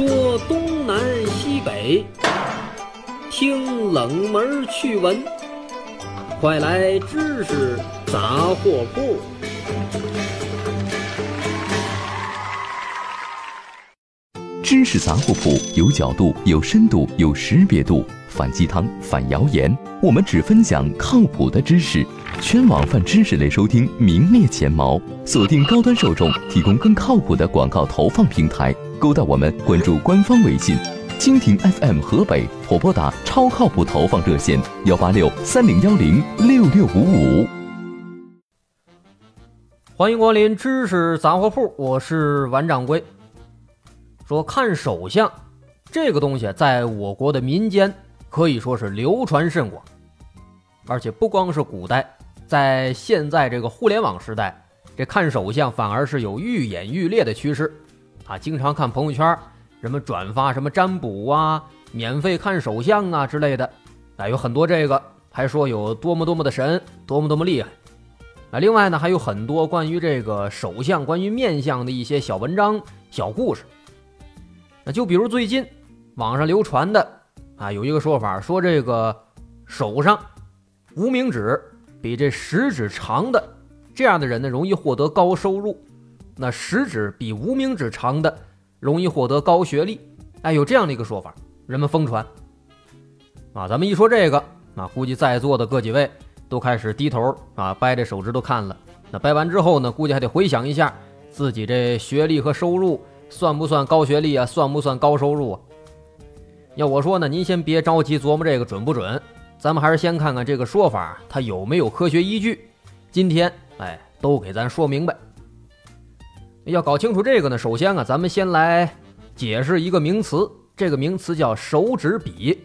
说东南西北，听冷门趣闻。快来知识杂货铺。知识杂货铺有角度、有深度、有识别度，反鸡汤、反谣言，我们只分享靠谱的知识。全网泛知识类收听名列前茅，锁定高端受众，提供更靠谱的广告投放平台。勾搭我们，关注官方微信。蜻蜓 FM 河北或拨打超靠谱投放热线幺八六三零幺零六六五五。欢迎光临知识杂货铺，我是王掌柜。说看手相这个东西，在我国的民间可以说是流传甚广，而且不光是古代，在现在这个互联网时代，这看手相反而是有愈演愈烈的趋势啊！经常看朋友圈。人们转发什么占卜啊、免费看手相啊之类的，啊，有很多这个，还说有多么多么的神，多么多么厉害，啊，另外呢，还有很多关于这个手相、关于面相的一些小文章、小故事。那就比如最近网上流传的啊，有一个说法说这个手上无名指比这食指长的这样的人呢，容易获得高收入；那食指比无名指长的。容易获得高学历，哎，有这样的一个说法，人们疯传。啊，咱们一说这个，啊，估计在座的各几位都开始低头啊，掰着手指头看了。那掰完之后呢，估计还得回想一下自己这学历和收入算不算高学历啊，算不算高收入啊？要我说呢，您先别着急琢磨这个准不准，咱们还是先看看这个说法它有没有科学依据。今天，哎，都给咱说明白。要搞清楚这个呢，首先啊，咱们先来解释一个名词，这个名词叫手指比，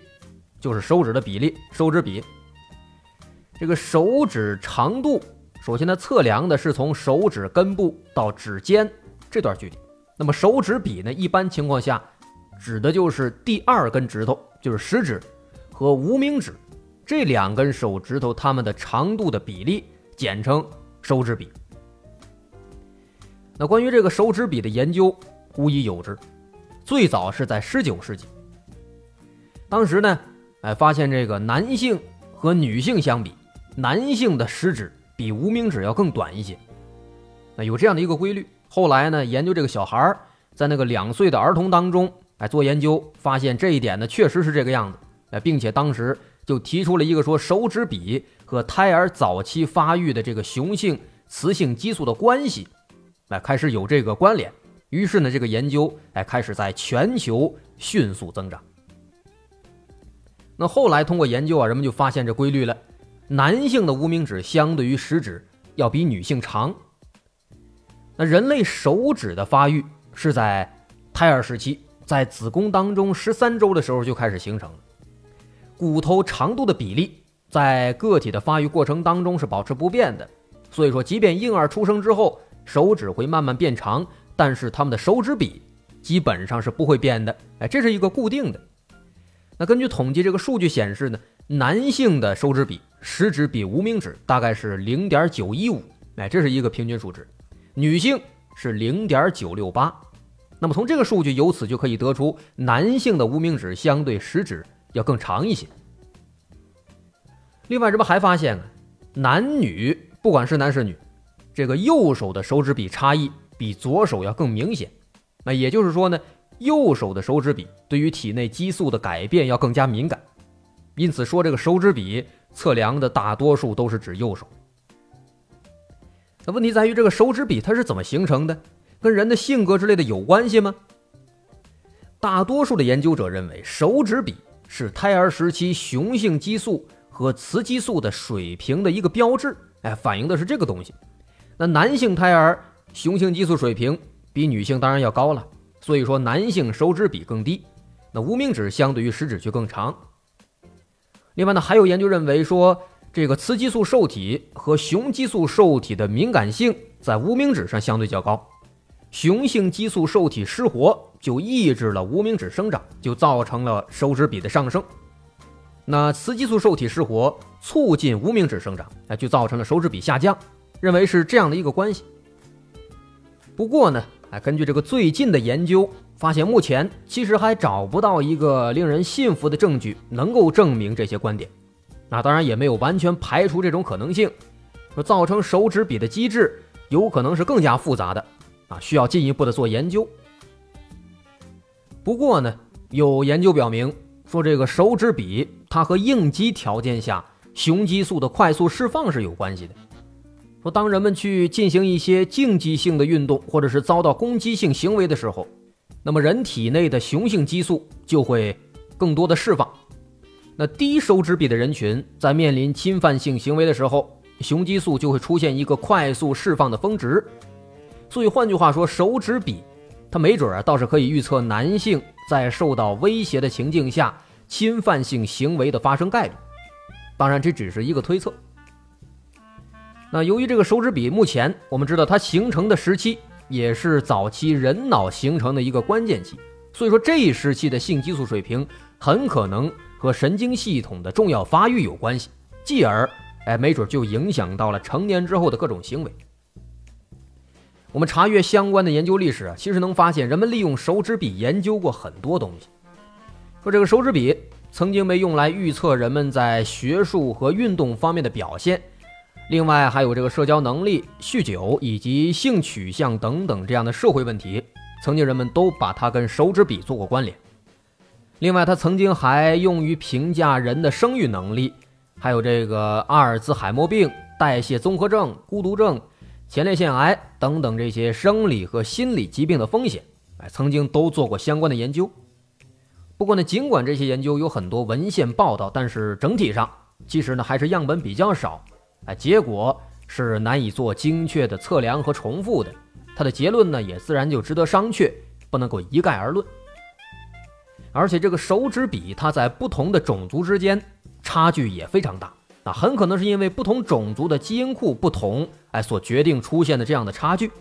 就是手指的比例，手指比。这个手指长度，首先它测量的是从手指根部到指尖这段距离。那么手指比呢，一般情况下指的就是第二根指头，就是食指和无名指这两根手指头它们的长度的比例，简称手指比。那关于这个手指比的研究，古已有之，最早是在十九世纪。当时呢，哎，发现这个男性和女性相比，男性的食指比无名指要更短一些。那有这样的一个规律。后来呢，研究这个小孩儿在那个两岁的儿童当中，哎，做研究发现这一点呢，确实是这个样子。哎，并且当时就提出了一个说手指比和胎儿早期发育的这个雄性雌性激素的关系。哎，开始有这个关联，于是呢，这个研究哎开始在全球迅速增长。那后来通过研究啊，人们就发现这规律了：男性的无名指相对于食指要比女性长。那人类手指的发育是在胎儿时期，在子宫当中十三周的时候就开始形成了。骨头长度的比例在个体的发育过程当中是保持不变的，所以说，即便婴儿出生之后，手指会慢慢变长，但是他们的手指比基本上是不会变的。哎，这是一个固定的。那根据统计，这个数据显示呢，男性的手指比食指比无名指大概是零点九一五，哎，这是一个平均数值。女性是零点九六八。那么从这个数据，由此就可以得出，男性的无名指相对食指要更长一些。另外，这不还发现啊，男女不管是男是女。这个右手的手指比差异比左手要更明显，那也就是说呢，右手的手指比对于体内激素的改变要更加敏感，因此说这个手指比测量的大多数都是指右手。那问题在于这个手指比它是怎么形成的？跟人的性格之类的有关系吗？大多数的研究者认为，手指比是胎儿时期雄性激素和雌激素的水平的一个标志，哎，反映的是这个东西。那男性胎儿雄性激素水平比女性当然要高了，所以说男性手指比更低，那无名指相对于食指就更长。另外呢，还有研究认为说，这个雌激素受体和雄激素受体的敏感性在无名指上相对较高，雄性激素受体失活就抑制了无名指生长，就造成了手指比的上升。那雌激素受体失活促进无名指生长，哎，就造成了手指比下降。认为是这样的一个关系。不过呢，哎，根据这个最近的研究，发现目前其实还找不到一个令人信服的证据能够证明这些观点。那当然也没有完全排除这种可能性，说造成手指比的机制有可能是更加复杂的啊，需要进一步的做研究。不过呢，有研究表明说，这个手指比它和应激条件下雄激素的快速释放是有关系的。说当人们去进行一些竞技性的运动，或者是遭到攻击性行为的时候，那么人体内的雄性激素就会更多的释放。那低手指比的人群在面临侵犯性行为的时候，雄激素就会出现一个快速释放的峰值。所以换句话说，手指比它没准啊，倒是可以预测男性在受到威胁的情境下侵犯性行为的发生概率。当然，这只是一个推测。那由于这个手指比目前我们知道它形成的时期也是早期人脑形成的一个关键期，所以说这一时期的性激素水平很可能。和神经系统的重要发育有关系，继而，哎，没准就影响到了成年之后的各种行为。我们查阅相关的研究历史，其实能发现，人们利用手指比研究过很多东西。说这个手指比曾经被用来预测人们在学术和运动方面的表现，另外还有这个社交能力、酗酒以及性取向等等这样的社会问题，曾经人们都把它跟手指比做过关联。另外，它曾经还用于评价人的生育能力，还有这个阿尔兹海默病、代谢综合症、孤独症、前列腺癌等等这些生理和心理疾病的风险，哎，曾经都做过相关的研究。不过呢，尽管这些研究有很多文献报道，但是整体上其实呢还是样本比较少，哎，结果是难以做精确的测量和重复的。它的结论呢也自然就值得商榷，不能够一概而论。而且这个手指比，它在不同的种族之间差距也非常大，那很可能是因为不同种族的基因库不同，哎，所决定出现的这样的差距。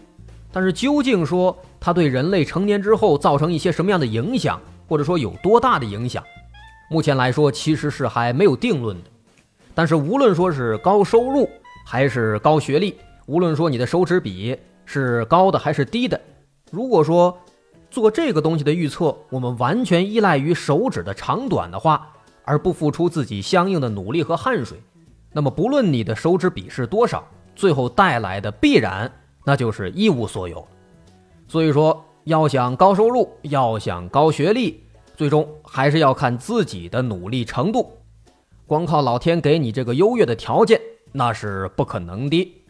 但是究竟说它对人类成年之后造成一些什么样的影响，或者说有多大的影响，目前来说其实是还没有定论的。但是无论说是高收入还是高学历，无论说你的手指比是高的还是低的，如果说。做这个东西的预测，我们完全依赖于手指的长短的话，而不付出自己相应的努力和汗水，那么不论你的收支比是多少，最后带来的必然那就是一无所有。所以说，要想高收入，要想高学历，最终还是要看自己的努力程度，光靠老天给你这个优越的条件，那是不可能的。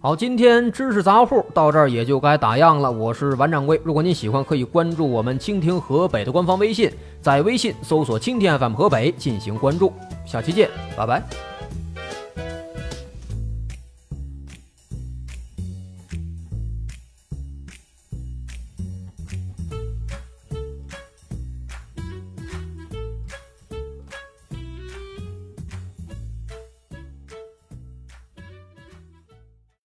好，今天知识杂货到这儿也就该打烊了。我是王掌柜，如果您喜欢，可以关注我们蜻蜓河北的官方微信，在微信搜索“蜻蜓 FM 河北”进行关注。下期见，拜拜。